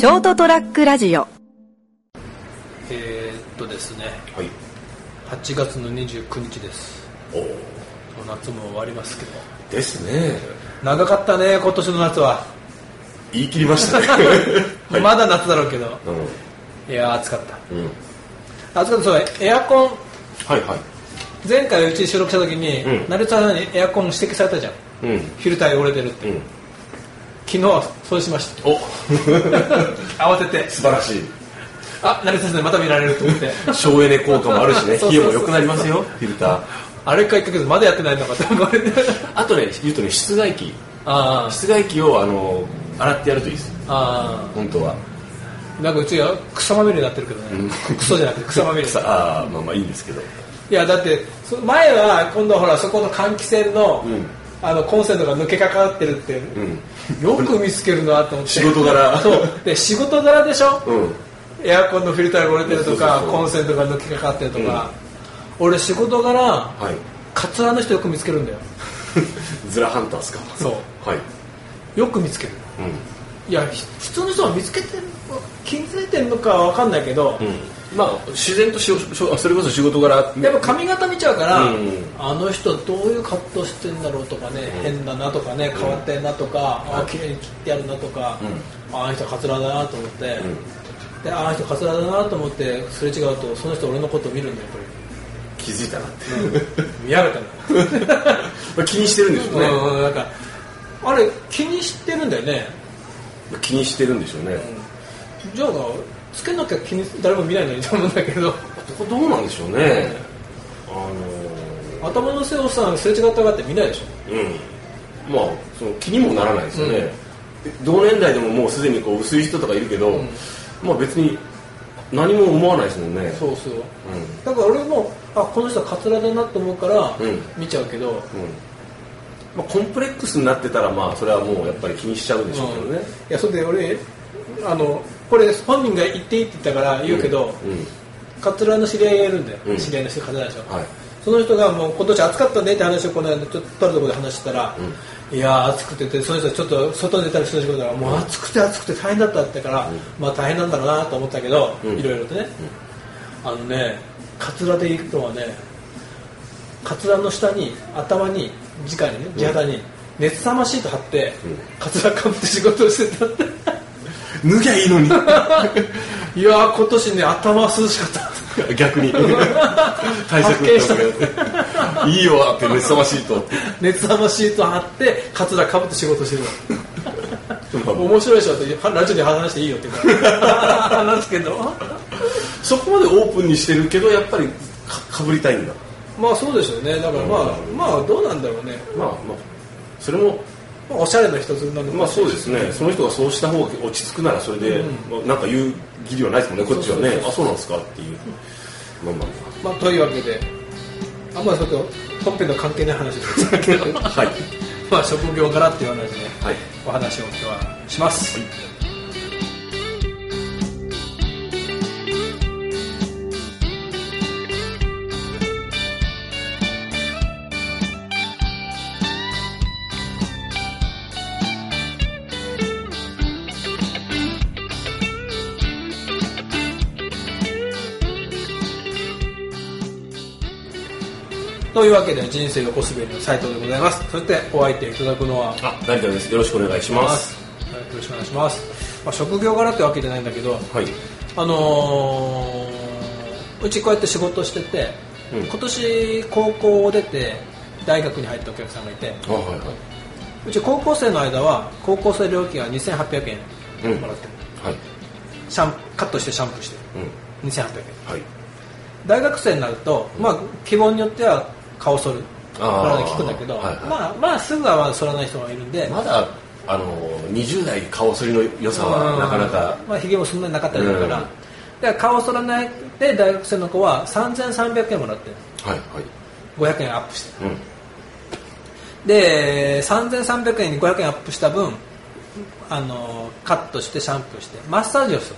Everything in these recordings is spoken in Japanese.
ショートトラックラジオ。えー、っとですね。はい。8月の29日です。おお夏も終わりますけど。ですね。長かったね今年の夏は、言い切りましたね。はい。まだ夏だろうけど。ういやー暑かった。ん、うん、暑かった。そうエアコン。はいはい。前回うち収録した時に、うん。成田さんにエアコン指摘されたじゃん。うん。フィルター汚れてるって、うん昨日はそうしました。お。慌てて。素晴らしい。あ成田さんまた見られると思って。省エネ効果もあるしね。そうそうそう。費用も良くなりますよ。フィルター。あれか1ヶ月まだやってないのかって思われて。あとね言うとね室外機。あー室外機をあの洗ってやるといいです。あ本当は。ーなんかうちは草まみれになってるけどね、クソじゃなくて草まみれ。草あーまあまあいいんですけど。いやだってそ前は今度ほらそこの換気扇の,、うんあのコンセントが抜けかかってるって、うん。よく見つけるなと思って。仕事柄。そう。で仕事柄でしょ、うん。エアコンのフィルターが折れてるとかコンセントが抜けかかってるとか、俺仕事柄はい。カツラの人よく見つけるんだよ。ズラハンターですか？そう。はい。よく見つける。ういやひ普通の人は見つけてる気づいてるのかわかんないけど、ん、うん、まあ自然とししそれこそ仕事柄。やっぱ髪型見ちゃうから、うん。あの人どういうカットしてんだろうとかね、変だなとかね変わってんなとか、あ綺麗に切ってやるなとか、ああの人カツラだなと思って、でああの人カツラだなと思ってすれ違うとその人俺のことを見るんだよやっ気づいたなって。見やがったな まあ気にしてるんでしょうね、うんうんなんかあれ気にしてるんだよね気にしてるんでしょうね、じゃあつけなきゃ気に誰も見ないのにと思うんだけど。これどうなんでしょうね、あ頭の背をさすれ違ったがって見ないでしょ。のうん。まあその気にもならないですよね、同年代でももうすでにこう薄い人とかいるけど、まあ別に何も思わないですもんね。そうそううだから俺もあこの人カツラだなと思うからうん。見ちゃうけど、んうんまあ、コンプレックスになってたらまあそれはもうやっぱり気にしちゃうでしょうけどね、いやそれで俺あのこれ本人が言っていいって言ったから言うけど、うん。カツラの知り合いがいるんだよ、うん。知り合いの人カツラでしょ、はい。その人がもう今年暑かったねって話をこの間ちょっととあるところで話してたら、いやー暑くてってその人はちょっと外に出たりする仕事だからもう暑くて暑くて大変だったってから、まあ大変なんだろうなと思ったけど、うん。いろいろとね、あのねカツラで行くのはねカツラの下に頭に直に ね地肌に 熱さまシート貼って、カツラかぶって仕事をしてた。脱ぎゃいいのに。いやー今年ね頭は涼しかった。逆に。対策した。いいよって熱さましいと。熱さまシート貼ってカツラかぶって仕事してる。面白いでしょってラジオで話していいよって 話すけど。そこまでオープンにしてるけどやっぱりかかぶりたいんだまあそうでしょうね。だからまあ、まあどうなんだろうね、まあまあそれもまあ、おしゃれな一つなのかまあそうですね。その人がそうした方が落ち着くならそれで、まあなんか言う義理はないですもんね。こっちはね。あそうなんですかっていう。まあままあというわけであんまりちょっと本編の関係ない話ですけど。あはい。まあ職業柄っていう話ではい。お話を今日はします、というわけで人生横滑りの斉藤でございます。そしてお相手いただくのはあ成田です。よろしくお願いします。はいよろしくお願いします、まあ、職業柄ってわけじゃないんだけどはい。あのーうちこうやって仕事してて、うん。今年高校を出て大学に入ったお客さんがいてあはいはうち高校生の間は高校生料金は2800円うん。もらってる、いはい。シャンカットしてシャンプーしてうん。2800円。はい。大学生になると、まあ、希望によっては顔剃る。から聞くんだけど、はいはい。まあ、まあすぐはまあ剃らない人がいるんで、まだあの20代顔剃りの良さはなかなか。まあ、ひげもそんなになかったりするから、うん。だから顔剃らないで大学生の子は3300円もらってる。はいはい。500円アップして。うん。で3300円に500円アップした分あのカットしてシャンプーしてマッサージをする。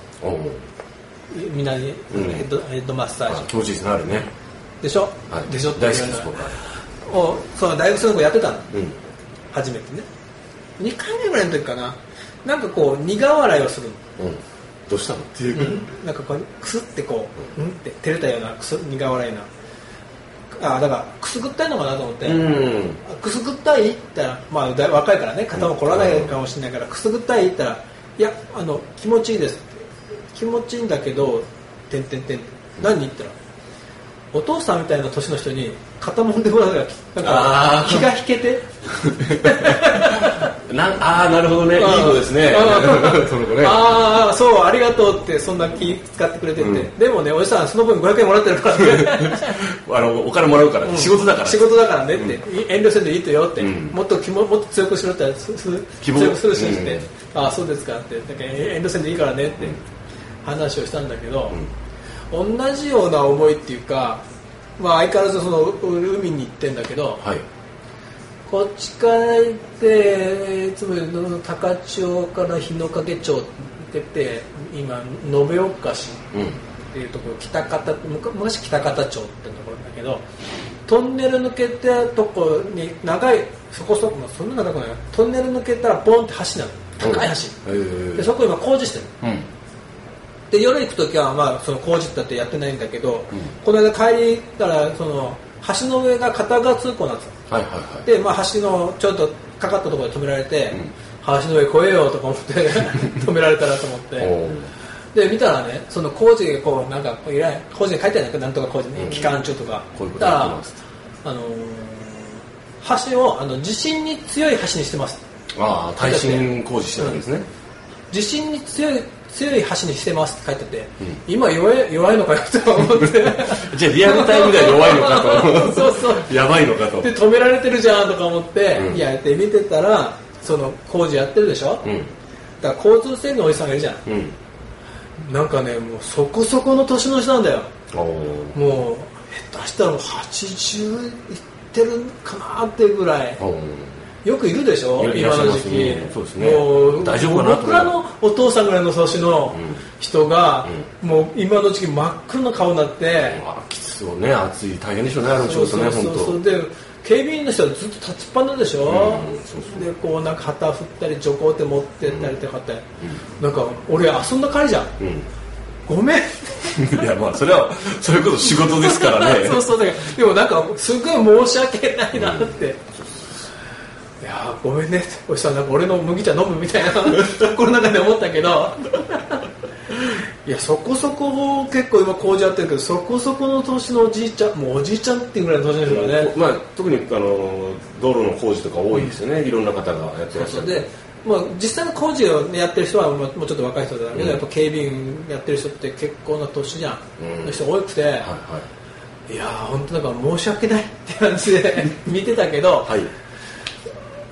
みんなにうん。ヘッド,、ヘッドマッサージ。気持ちいいですねあれねでしょ、はい。でしょって大好きです僕その大学生の子やってたの？うん。初めてね。2回目ぐらいの時かな。なんかこう苦笑いをするうん。どうしたの？っていうなんかこうくすってこううん。って照れたようなくす苦笑いな。あだからくすぐったいのかなと思って、うん。くすぐったい？って言ったら、まあ、だ若いからね肩も凝らないかもしれないから、くすぐったい？って言ったらいやあの気持ちいいです気持ちいいんだけどてんてんてん。何？言ったらお父さんみたいな年の人に肩もんでもらうからか気が引けて。なんああなるほどね。いい子ですね。うん その子ね。ああそうありがとうってそんな気使ってくれてて、うん。でもねおじさんその分500円もらってるからね。あのお金もらうから、仕事だから。仕事だからねって、遠慮せんでいいとよって、うん。もっと気ももっと強くしろってすす希望。強くするしって、うん。ああそうですかって。だから遠慮せんでいいからねって話をしたんだけど、同じような思いっていうか、まあ、相変わらずその海に行ってんだけどはい。こっちから行っていつもの高千穂から日之影町ってて今延岡市うん。っていうところ北方むか昔北方町ってところだけどトンネル抜けたとこに長いそこそこ、まあ、そんな長くないトンネル抜けたらボンって橋なの。高い橋、へでそこ今工事してる。うんで夜行く時はまあその工事だってやってないんだけど、うん。この間帰りからその橋の上が片側通行なんですよ。はいはいはい。で、まあ、橋のちょっとかかったところで止められて、橋の上越えようとか思って 止められたらと思って。おで見たらねその工事がこうなんかこういらない工事に書いてあるんだけどなんとか工事に、うん。期間中とか。こういうことだからあのー橋をあの地震に強い橋にしてます。ああ耐震工事してたんですね、地震に強い強い橋にしてますって書いてて、うん。今弱い弱いのかよと思って。じゃあリアルタイムでは弱いのかと。そうそうやばいのかと。で止められてるじゃんとか思って、うん。いやって見てたらその工事やってるでしょ、うん。だから交通整理のおじさんがいるじゃん。うん。なんかねもうそこそこの年の人なんだよ。もう下手したらもう80いってるかなっていうぐらいよくいるでしょ？今の時期、ねそうですね。もう大丈夫かな僕らのお父さんぐらいの年のうん。人が、もう今の時期真っ黒な顔になって、あきつそうね。暑い大変でしょうねあの仕事ねそうそうそう。本で警備員の人はずっと立ちっぱなでしょ、うんでこうなんか旗振ったり徐行って持ってったりとかって、なんか俺遊んだ帰りじゃん。当ごめん。う んいやまあそれはそれこそ仕事ですからね。そうそうだけどでもなんかすごい申し訳ないなって、いやーごめんね。おじさんなんか俺の麦茶飲むみたいな 心の中で思ったけど。いやそこそこ結構今工事やってるけどそこそこの年のおじいちゃんもうおじいちゃんっていうぐらいの年の人がね。まあ、特にあの道路の工事とか多いですよね、いろんな方がやってらっしゃる。で、まあ、実際の工事をやってる人はもうちょっと若い人だけど、うん。やっぱ警備員やってる人って結構な年じゃん、うん。の人多くて、はいはいやー本当なんか申し訳ないって感じで 見てたけど、はい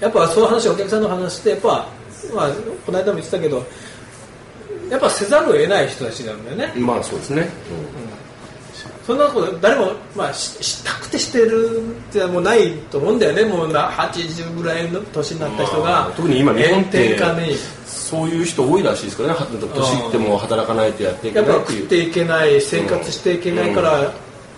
やっぱそういう話お客さんの話ってやっぱ、まあ、この間も言ってたけどやっぱせざるを得ない人たちなんだよね、まあそうですね、そんなこと誰も、まあ、ししたくてしてるってもうないと思うんだよね。もうな80ぐらいの年になった人まがあ特に今日本ってそういう人多いらしいですからね。は年いっても働かないとやっていけやっぱないっていう。食っていけない生活していけないから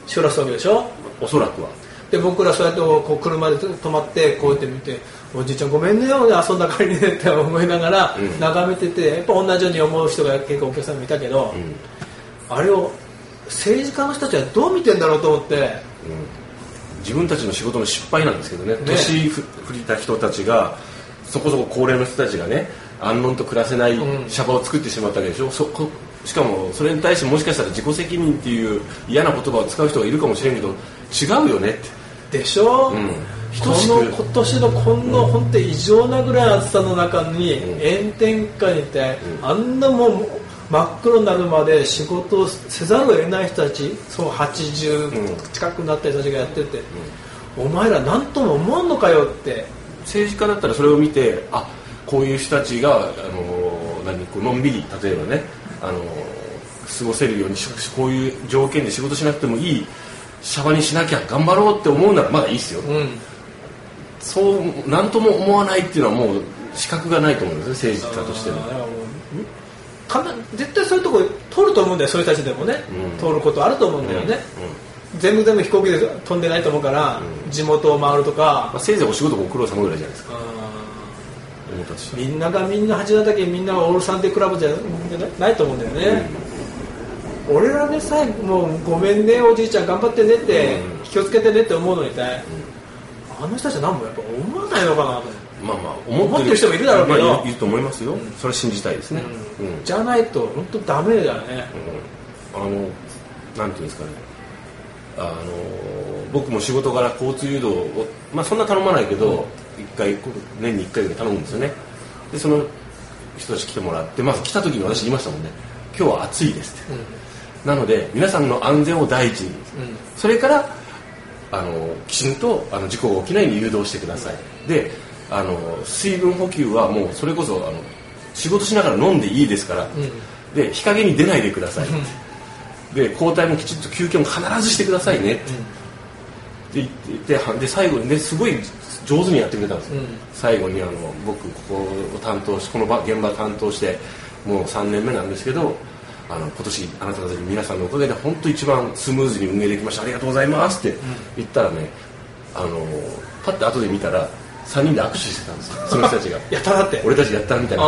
しらすわけでしょ？おそらくは。で僕らそうやってこう車で止まってこうやって見て「おじいちゃんごめんねよ遊んだ帰りね」って思いながらうん。眺めててやっぱ同じように思う人が結構お客さんもいたけど、あれを政治家の人たちはどう見てんだろうと思って。自分たちの仕事の失敗なんですけどねね。年ふ振りた人たちがそこそこ高齢の人たちがね安穏と暮らせないうん。シャバを作ってしまったわけでしょ、そこしかもそれに対してもしかしたら自己責任っていう嫌な言葉を使う人がいるかもしれんけど違うよねって。でしょ、うんこの今年のこんな本当に異常なぐらい暑さの中にうん炎天下にいて、うん。あんなもう真っ黒になるまで仕事をせざるを得ない人たちそう80近くなった人たちがやってて、お前ら何とも思わんのかよって。政治家だったらそれを見てあこういう人たちがあの何こうのんびり例えばねあの過ごせるようにしこういう条件で仕事しなくてもいいシャバにしなきゃ頑張ろうって思うならまだいいですよ、うんそう何とも思わないっていうのはもう資格がないと思うんですね政治家としての絶対そういうとこ通ると思うんだよそういう人たちでもね、うん。通ることあると思うんだよね、全部全部飛行機で飛んでないと思うから、うん地元を回るとか。まあ、、せいぜいお仕事ご苦労様ぐらいじゃないですか。みんながみんな八田岳みんなオールサンデークラブじゃないと思うんだよね、俺らでさえもうごめんねおじいちゃん頑張ってねって、うん。気をつけてねって思うのに対、あの人たちは何もやっぱ思わないのかなとまあまあ思ってる人もいるだろうけど。まあいると思いますよ、それは信じたいですね、うん。じゃないと本当ダメだよね、あのなんていうんですかね。あの僕も仕事柄交通誘導を、まあ、そんな頼まないけど、一回年に1回ぐらい頼むんですよね。でその人たち来てもらってまず来た時に私言いましたもんね。今日は暑いですって、なので皆さんの安全を第一に、それからあのきちんとあの事故が起きないように誘導してください。であの水分補給はもうそれこそあの仕事しながら飲んでいいですから、で日陰に出ないでください。って、で交代もきちんと休憩も必ずしてくださいね。って言ってでで最後にですごい上手にやってくれたんですよ、うん。最後にあの僕ここを担当しこの場現場担当してもう3年目なんですけどあの今年あなたたち皆さんのおかげで本当一番スムーズに運営できました。ありがとうございますって言ったらねあのパッて後で見たら3人で握手してたんですよ。その人たちが。やったなって。俺たちやったみたいな。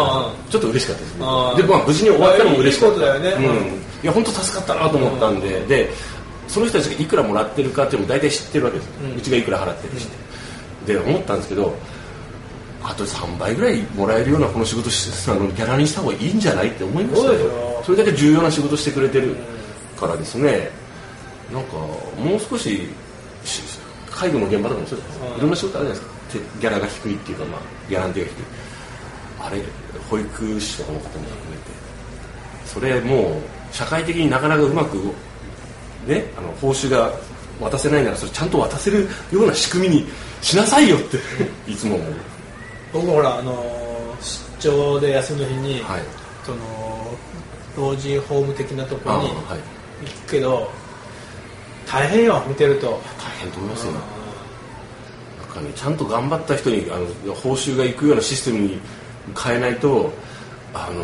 ちょっと嬉しかったですね。でまあ無事に終わったのも嬉しかった。いいことだよね。うん、いや本当助かったなと思ったんで、でその人たちがいくらもらってるかっていうのも大体知ってるわけです。よ、うちがいくら払ってるしって、で思ったんですけどあと3倍ぐらいもらえるようなこの仕事しあのギャラにした方がいいんじゃないって思いましたよ。よ。それだけ重要な仕事してくれてるからですね。なんかもう少しし介護の現場とかもそうですうんい。ろんな仕事あるじゃないですか。てギャラが低いっていうか、まあ、ギャランティーが低いあれ保育士とかの方も含めて。それもう社会的になかなかうまくねあの報酬が渡せないならそれちゃんと渡せるような仕組みにしなさいよって いつも思う僕ほらあの出張で休みの日に、はい。その老人ホーム的なところに行くけど大変よ見てると。大変と思いますよ。なんかねちゃんと頑張った人にあの報酬がいくようなシステムに変えないとあの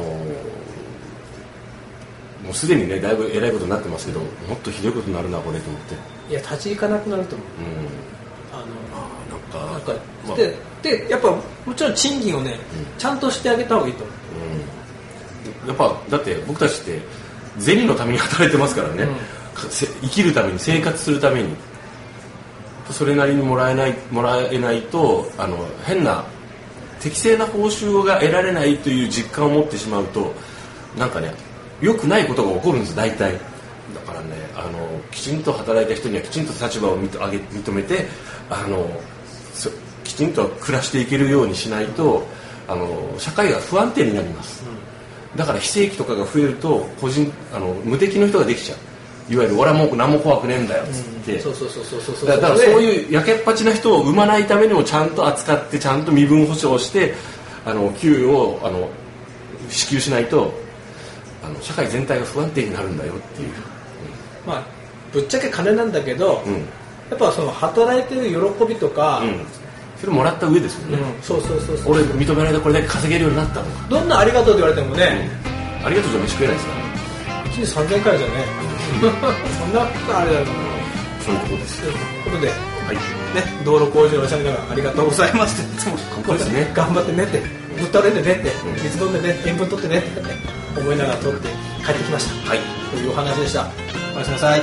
もうすでにねだいぶえらいことになってますけどもっとひどいことになるなこれと思って。いや立ち行かなくなると思う。うん。あのなんかなんかまあででやっぱもちろん賃金をね、ちゃんとしてあげた方がいいと思う。うん。やっぱだって僕たちって銭のために働いてますからね、うん。生きるために生活するために。それなりにもらえないもらえないとあの変な適正な報酬が得られないという実感を持ってしまうとなんかね良くないことが起こるんです大体。だからねあのきちんと働いた人にはきちんと立場を認めてあのそきちんと暮らしていけるようにしないとあの社会が不安定になります、だから非正規とかが増えると個人あの無敵の人ができちゃう。いわゆる俺はもう何も怖くねえんだよっつって、そうそうそうそうそうそう。だからそういうやけっぱちな人を生まないためにもちゃんと扱ってちゃんと身分保障してあの給与をあの支給しないとあの社会全体が不安定になるんだよっていう、まあぶっちゃけ金なんだけど、うん。やっぱその働いてる喜びとか、うん、それもらった上ですよね、うんそうそうそうそう。俺認められてこれだけ稼げるようになったとか、どんなありがとうって言われてもね、ありがとうじゃ飯食えないですか？ら1日3000円くらいじゃね。そんなことあれだよそういうところです。ということで、ね、はい。道路工事のおっしゃる方ありがとうございます。っていつもそうですね。頑張ってねって。ぶっ倒れてねって。水飲んでね塩分取ってねって思いながら取って帰ってきました。はい。というお話でした。おやすみなさい